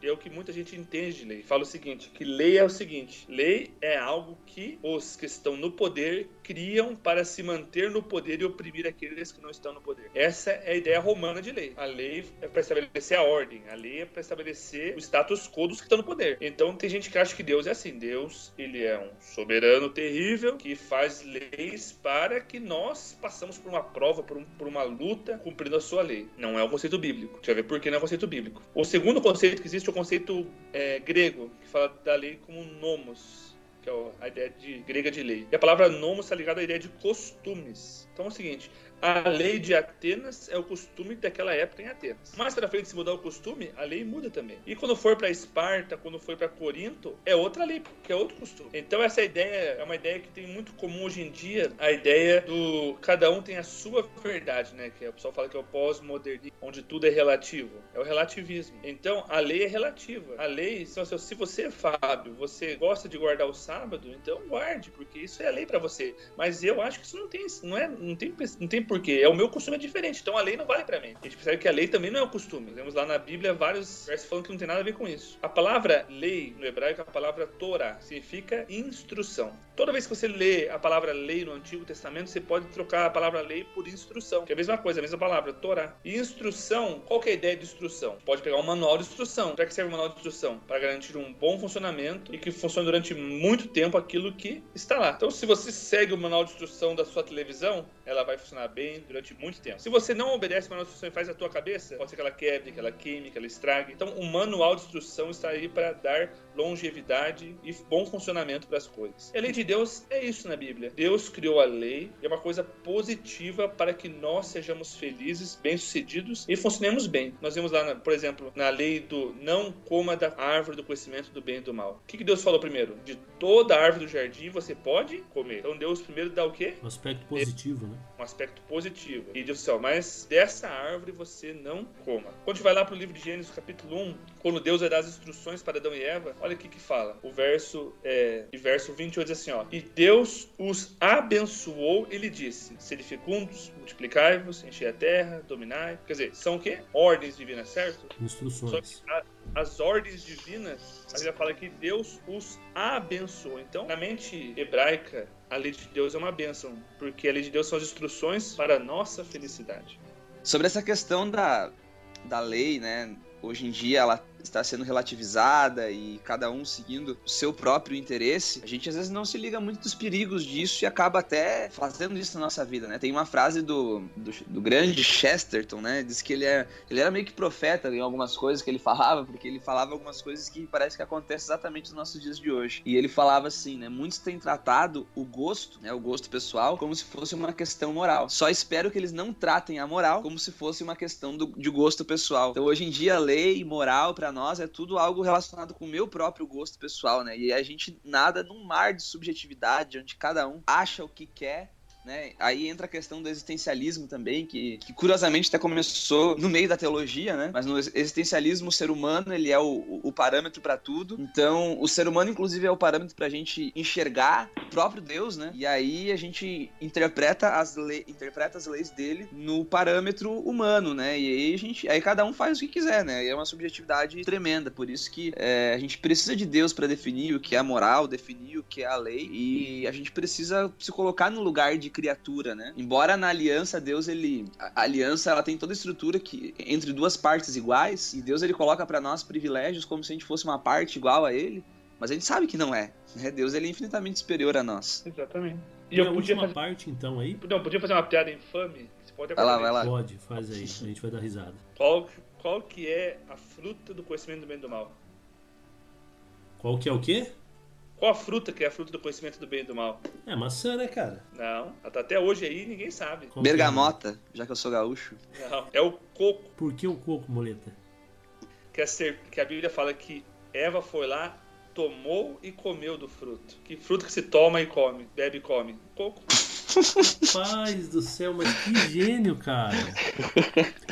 é o que muita gente entende de lei. Fala o seguinte, que lei é o seguinte, lei é algo que os que estão no poder criam para se manter no poder e oprimir aqueles que não estão no poder. Essa é a ideia romana de lei. A lei é para estabelecer a ordem, a lei é para estabelecer o status quo dos que estão no poder. Então tem gente que acha que Deus é assim, Deus, ele é um soberano terrível que faz leis para que nós passamos por uma prova, por, um, por uma luta, cumprindo a sua lei. Não é o conceito bíblico. Deixa eu ver por que não é o conceito bíblico. O segundo conceito que existe é o conceito é, grego, que fala da lei como nomos, que é a ideia de, grega de lei. E a palavra nomos está ligada à ideia de costumes. Então é o seguinte, a lei de Atenas é o costume daquela época em Atenas. Mais para frente, se mudar o costume, a lei muda também. E quando for para Esparta, quando for para Corinto, é outra lei, que é outro costume. Então essa ideia é uma ideia que tem muito comum hoje em dia, a ideia do cada um tem a sua verdade, né? Que o pessoal fala que é o pós-modernismo, onde tudo é relativo. É o relativismo. Então a lei é relativa. A lei, se você, Fábio, você gosta de guardar o sábado, então guarde, porque isso é a lei para você. Mas eu acho que isso não tem, não é, não tem, não tem porque é o meu costume é diferente, então a lei não vale para mim. A gente percebe que a lei também não é o costume. Temos lá na Bíblia vários versos falando que não tem nada a ver com isso. A palavra lei no hebraico a palavra Torá, significa instrução. Toda vez que você lê a palavra lei no Antigo Testamento, você pode trocar a palavra lei por instrução, que é a mesma coisa, a mesma palavra, Torá. E instrução, qual que é a ideia de instrução? Pode pegar um manual de instrução. Para que serve o manual de instrução? Para garantir um bom funcionamento e que funcione durante muito tempo aquilo que está lá. Então, se você segue o manual de instrução da sua televisão, ela vai funcionar bem durante muito tempo. Se você não obedece uma instrução e faz a tua cabeça, pode ser que ela quebre, que ela queime, que ela estrague. Então, o manual de instrução está aí para dar longevidade e bom funcionamento para as coisas. E a lei de Deus é isso na Bíblia. Deus criou a lei e é uma coisa positiva para que nós sejamos felizes, bem-sucedidos e funcionemos bem. Nós vemos lá, por exemplo, na lei do não coma da árvore do conhecimento do bem e do mal. O que, que Deus falou primeiro? De toda árvore do jardim você pode comer. Então Deus primeiro dá o quê? Um aspecto positivo, né? Um aspecto positivo. E assim, ó, mas dessa árvore você não coma. Quando a gente vai lá para o livro de Gênesis, capítulo 1, quando Deus vai dar as instruções para Adão e Eva, olha o que que fala. O verso, é, e verso 28 diz assim, ó. E Deus os abençoou e lhe disse, sede fecundos, multiplicai-vos, enchei a terra, dominai. Quer dizer, são o quê? Ordens divinas, certo? Instruções. as ordens divinas, a Bíblia fala que Deus os abençoou. Então, na mente hebraica, a lei de Deus é uma bênção, porque a lei de Deus são as instruções para a nossa felicidade. Sobre essa questão da, da lei, né? Hoje em dia ela está sendo relativizada e cada um seguindo o seu próprio interesse, a gente às vezes não se liga muito dos perigos disso e acaba até fazendo isso na nossa vida, né? Tem uma frase do, do, do grande Chesterton, né? Diz que ele, é, ele era meio que profeta em algumas coisas que ele falava, porque ele falava algumas coisas que parece que acontecem exatamente nos nossos dias de hoje. E ele falava assim, né? Muitos têm tratado o gosto, né? O gosto pessoal, como se fosse uma questão moral. Só espero que eles não tratem a moral como se fosse uma questão do, de gosto pessoal. Então hoje em dia, lei e moral para nós é tudo algo relacionado com o meu próprio gosto pessoal, né? E a gente nada num mar de subjetividade, onde cada um acha o que quer né? Aí entra a questão do existencialismo também, que, que, curiosamente até começou no meio da teologia, né? Mas no existencialismo o ser humano ele é o, o parâmetro para tudo. Então o ser humano inclusive é o parâmetro para a gente enxergar o próprio Deus, né? E aí a gente interpreta as, le... interpreta as leis dele no parâmetro humano, né? E aí a gente, aí cada um faz o que quiser, né? E é uma subjetividade tremenda. Por isso que é, a gente precisa de Deus para definir o que é a moral, definir o que é a lei e a gente precisa se colocar no lugar de criatura, né? Embora na aliança Deus ele a aliança ela tem toda a estrutura que entre duas partes iguais e Deus ele coloca para nós privilégios como se a gente fosse uma parte igual a ele, mas a gente sabe que não é. Né? Deus ele é infinitamente superior a nós. Exatamente. E, e eu podia fazer... parte então aí? Não, podia fazer uma piada infame. Você pode vai lá, vai lá. Pode, faz aí, a gente vai dar risada. Qual qual que é a fruta do conhecimento do bem e do mal? Qual que é o quê? Qual a fruta que é a fruta do conhecimento do bem e do mal? É maçã, né, cara? Não, até hoje aí ninguém sabe. Qual é? Bergamota, já que eu sou gaúcho. Não, é o coco. Por que o coco, moleta? Que a, ser, que a Bíblia fala que Eva foi lá, tomou e comeu do fruto. Que fruto que se toma e come, bebe e come? Coco. Paz do céu, mas que gênio, cara.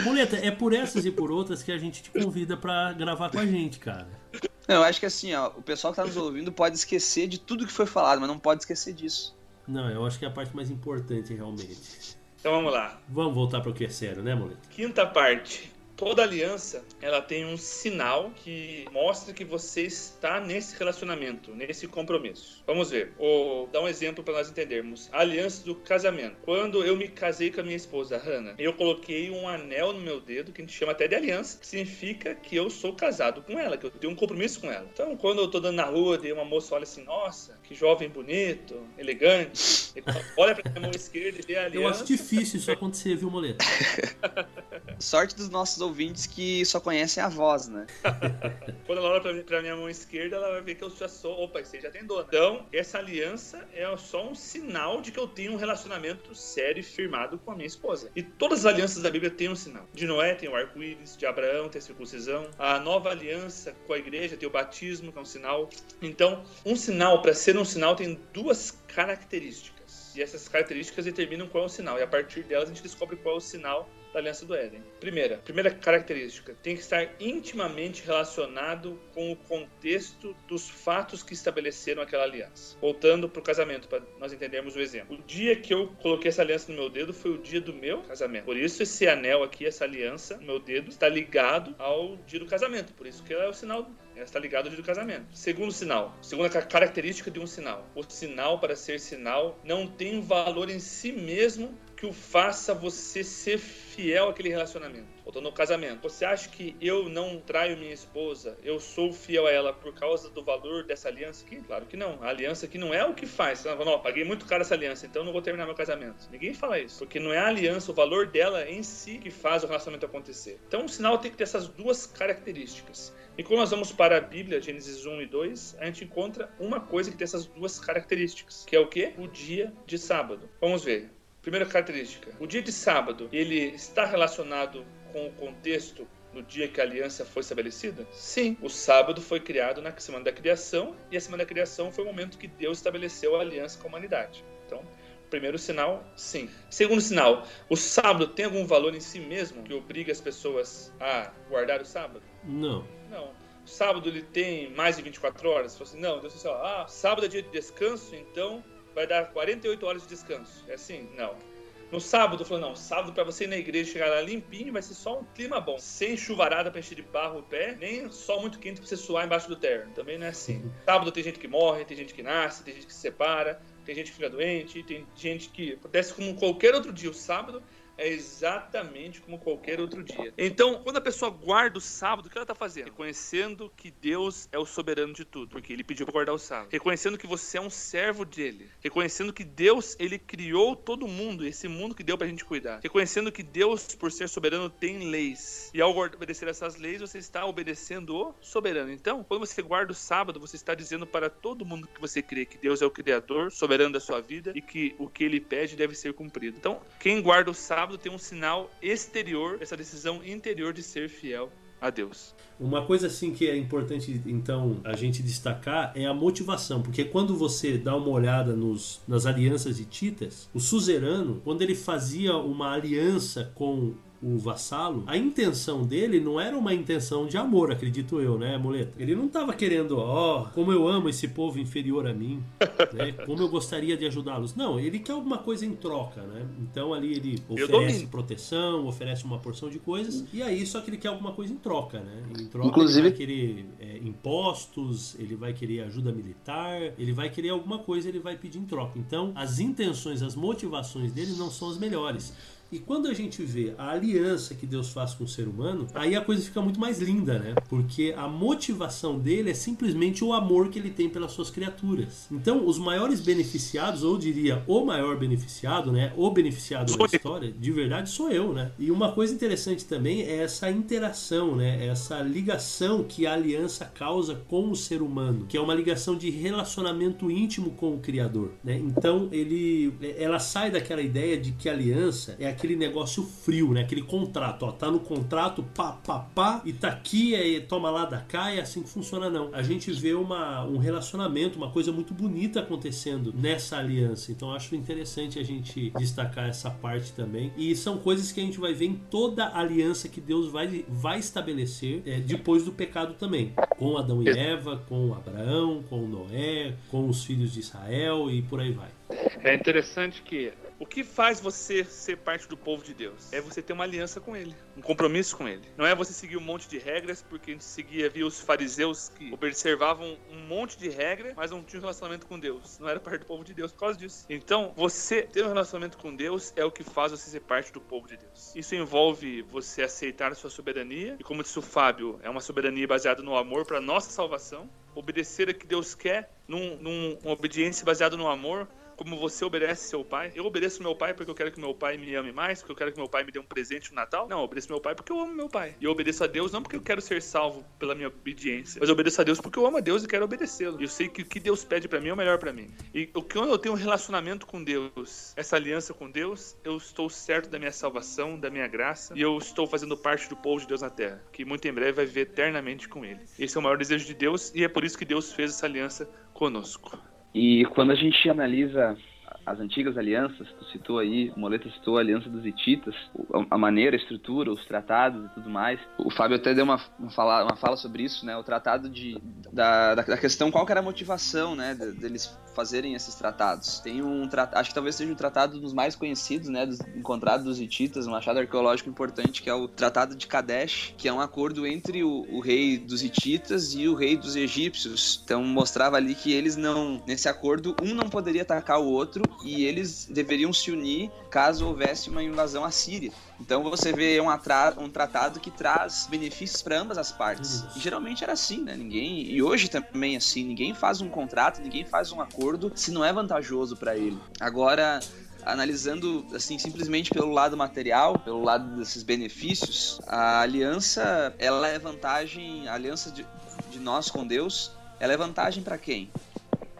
Moleta, é por essas e por outras que a gente te convida para gravar com a gente, cara. Não, eu acho que assim, ó, o pessoal que tá nos ouvindo pode esquecer de tudo que foi falado, mas não pode esquecer disso. Não, eu acho que é a parte mais importante, realmente. Então vamos lá. Vamos voltar para o que é sério, né, Moleto? Quinta parte toda aliança ela tem um sinal que mostra que você está nesse relacionamento, nesse compromisso. Vamos ver. Vou dar um exemplo para nós entendermos. A aliança do casamento. Quando eu me casei com a minha esposa, Hannah, eu coloquei um anel no meu dedo que a gente chama até de aliança, que significa que eu sou casado com ela, que eu tenho um compromisso com ela. Então, quando eu tô dando na rua e uma moça olha assim, nossa, que jovem bonito, elegante, olha para minha mão esquerda e vê a aliança. Eu acho difícil isso acontecer, viu, Moleta? Sorte dos nossos ouvintes que só conhecem a voz, né? Quando ela olha pra, pra, minha mão esquerda, ela vai ver que eu já sou. Opa, você já tem dono. Então, essa aliança é só um sinal de que eu tenho um relacionamento sério e firmado com a minha esposa. E todas as alianças da Bíblia têm um sinal. De Noé tem o arco-íris, de Abraão tem a circuncisão, a nova aliança com a igreja tem o batismo, que é um sinal. Então, um sinal, para ser um sinal, tem duas características. E essas características determinam qual é o sinal. E a partir delas a gente descobre qual é o sinal da Aliança do Éden. Primeira, primeira característica, tem que estar intimamente relacionado com o contexto dos fatos que estabeleceram aquela aliança. Voltando para o casamento, para nós entendermos o exemplo. O dia que eu coloquei essa aliança no meu dedo foi o dia do meu casamento. Por isso esse anel aqui, essa aliança no meu dedo, está ligado ao dia do casamento. Por isso que é o sinal está ligado ao dia do casamento. Segundo sinal, segunda característica de um sinal. O sinal, para ser sinal, não tem valor em si mesmo que o faça você ser fiel àquele relacionamento. Voltando no casamento. Você acha que eu não traio minha esposa, eu sou fiel a ela por causa do valor dessa aliança aqui? Claro que não. A aliança aqui não é o que faz. Você tá não, paguei muito caro essa aliança, então não vou terminar meu casamento. Ninguém fala isso. Porque não é a aliança, o valor dela em si que faz o relacionamento acontecer. Então o sinal tem que ter essas duas características. E quando nós vamos para a Bíblia, Gênesis 1 e 2, a gente encontra uma coisa que tem essas duas características, que é o que? O dia de sábado. Vamos ver. Primeira característica: o dia de sábado ele está relacionado com o contexto no dia que a aliança foi estabelecida? Sim, o sábado foi criado na semana da criação e a semana da criação foi o momento que Deus estabeleceu a aliança com a humanidade. Então, primeiro sinal, sim. Segundo sinal, o sábado tem algum valor em si mesmo que obriga as pessoas a guardar o sábado? Não. Não. O sábado ele tem mais de 24 horas? Assim, não, Deus disse, ah, sábado é dia de descanso, então vai dar 48 horas de descanso. É assim? Não. No sábado, falou, não, sábado para você ir na igreja chegar lá limpinho, vai ser só um clima bom. Sem chuvarada pra encher de barro o pé, nem sol muito quente pra você suar embaixo do terno. Também não é assim. Sábado tem gente que morre, tem gente que nasce, tem gente que se separa, tem gente que fica doente, tem gente que acontece como qualquer outro dia. O sábado é exatamente como qualquer outro dia. Então, quando a pessoa guarda o sábado, o que ela está fazendo? Reconhecendo que Deus é o soberano de tudo, porque ele pediu para guardar o sábado. Reconhecendo que você é um servo dele. Reconhecendo que Deus, ele criou todo mundo, esse mundo que deu para a gente cuidar. Reconhecendo que Deus, por ser soberano, tem leis. E ao obedecer essas leis, você está obedecendo o soberano. Então, quando você guarda o sábado, você está dizendo para todo mundo que você crê que Deus é o criador, soberano da sua vida e que o que ele pede deve ser cumprido. Então, quem guarda o sábado tem um sinal exterior, essa decisão interior de ser fiel a Deus. Uma coisa assim que é importante então a gente destacar é a motivação, porque quando você dá uma olhada nos, nas alianças de Titas, o suzerano, quando ele fazia uma aliança com o vassalo, a intenção dele não era uma intenção de amor, acredito eu, né, muleta? Ele não estava querendo, ó, oh, como eu amo esse povo inferior a mim, né? Como eu gostaria de ajudá-los. Não, ele quer alguma coisa em troca, né? Então ali ele oferece proteção, oferece uma porção de coisas, e aí só que ele quer alguma coisa em troca, né? Em troca Inclusive... ele vai querer é, impostos, ele vai querer ajuda militar, ele vai querer alguma coisa, ele vai pedir em troca. Então, as intenções, as motivações dele não são as melhores. E quando a gente vê a aliança que Deus faz com o ser humano, aí a coisa fica muito mais linda, né? Porque a motivação dele é simplesmente o amor que ele tem pelas suas criaturas. Então, os maiores beneficiados, ou diria o maior beneficiado, né? O beneficiado da história, de verdade, sou eu, né? E uma coisa interessante também é essa interação, né? Essa ligação que a aliança causa com o ser humano, que é uma ligação de relacionamento íntimo com o Criador, né? Então, ele, ela sai daquela ideia de que a aliança é aquele negócio frio, né? Aquele contrato, ó, tá no contrato, pá, pá, pá, e tá aqui, aí toma lá da cá, é assim que funciona, não. A gente vê uma, um relacionamento, uma coisa muito bonita acontecendo nessa aliança. Então acho interessante a gente destacar essa parte também. E são coisas que a gente vai ver em toda a aliança que Deus vai, vai estabelecer é, depois do pecado também. Com Adão e Eva, com Abraão, com Noé, com os filhos de Israel e por aí vai. É interessante que o que faz você ser parte do povo de Deus? É você ter uma aliança com Ele, um compromisso com Ele. Não é você seguir um monte de regras, porque a gente seguia, via os fariseus que observavam um monte de regras, mas não tinham relacionamento com Deus. Não era parte do povo de Deus por causa disso. Então, você ter um relacionamento com Deus é o que faz você ser parte do povo de Deus. Isso envolve você aceitar a sua soberania, e como disse o Fábio, é uma soberania baseada no amor para nossa salvação, obedecer a que Deus quer, num, num, obediência baseada no amor, como você obedece seu pai. Eu obedeço meu pai porque eu quero que meu pai me ame mais, porque eu quero que meu pai me dê um presente no Natal. Não, eu obedeço meu pai porque eu amo meu pai. E eu obedeço a Deus não porque eu quero ser salvo pela minha obediência, mas eu obedeço a Deus porque eu amo a Deus e quero obedecê-lo. E eu sei que o que Deus pede para mim é o melhor para mim. E quando eu tenho um relacionamento com Deus, essa aliança com Deus, eu estou certo da minha salvação, da minha graça, e eu estou fazendo parte do povo de Deus na terra, que muito em breve vai viver eternamente com ele. Esse é o maior desejo de Deus e é por isso que Deus fez essa aliança conosco. E quando a gente analisa as antigas alianças, tu citou aí, o Moleta citou a aliança dos hititas, a maneira, a estrutura, os tratados e tudo mais. O Fábio até deu uma, uma, fala, uma fala sobre isso, né? O tratado de, da, da, questão qual que era a motivação, né, deles fazerem esses tratados. Tem um tratado, acho que talvez seja um tratado dos mais conhecidos, né, dos, encontrado dos hititas, um achado arqueológico importante, que é o Tratado de Kadesh, que é um acordo entre o, o rei dos hititas e o rei dos egípcios. Então mostrava ali que eles não, nesse acordo, um não poderia atacar o outro e eles deveriam se unir caso houvesse uma invasão assíria. Então você vê um, um tratado que traz benefícios para ambas as partes. E geralmente era assim, né? Ninguém e hoje também é assim, ninguém faz um contrato, ninguém faz um acordo se não é vantajoso para ele. Agora analisando assim simplesmente pelo lado material, pelo lado desses benefícios, a aliança ela é vantagem, a aliança de, de nós com Deus, ela é vantagem para quem?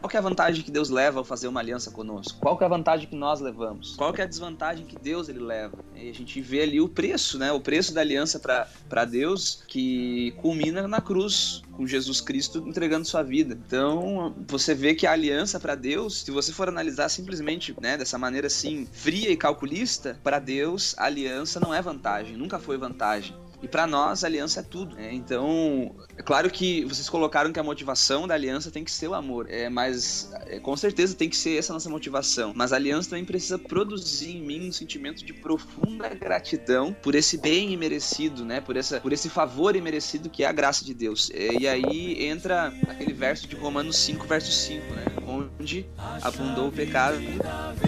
Qual é a vantagem que Deus leva ao fazer uma aliança conosco? Qual é a vantagem que nós levamos? Qual é a desvantagem que Deus ele leva? E a gente vê ali o preço, né? O preço da aliança para Deus que culmina na cruz, com Jesus Cristo entregando sua vida. Então, você vê que a aliança para Deus, se você for analisar simplesmente, né, dessa maneira assim, fria e calculista, para Deus a aliança não é vantagem, nunca foi vantagem. E para nós, a aliança é tudo. Né? Então, é claro que vocês colocaram que a motivação da aliança tem que ser o amor. É, mas é, com certeza tem que ser essa nossa motivação. Mas a aliança também precisa produzir em mim um sentimento de profunda gratidão por esse bem imerecido, né? Por, essa, por esse favor imerecido que é a graça de Deus. É, e aí entra aquele verso de Romanos 5, verso 5, né? Onde abundou o pecado,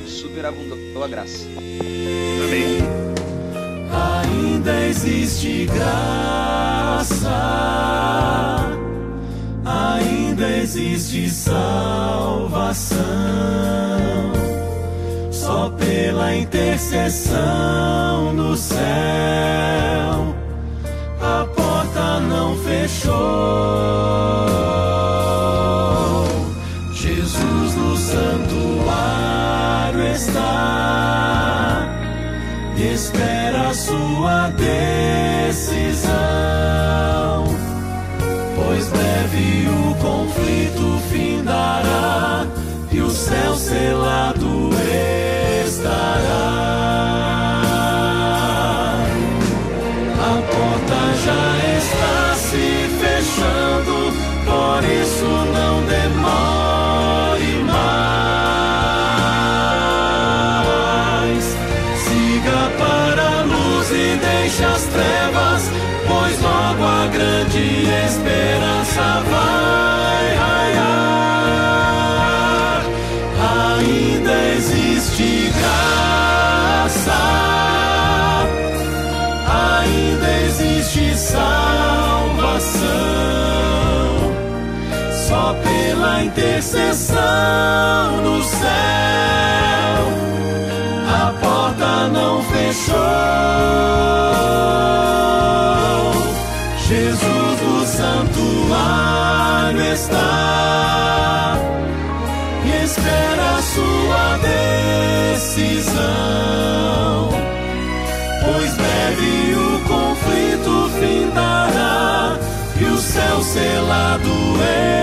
superabundou a graça. Amém. Existe graça, ainda existe salvação. Só pela intercessão do céu, a porta não fechou. Selado estará. Intercessão do céu a porta não fechou. Jesus do santuário está e espera a sua decisão. Pois breve o conflito findará e o céu selado estará.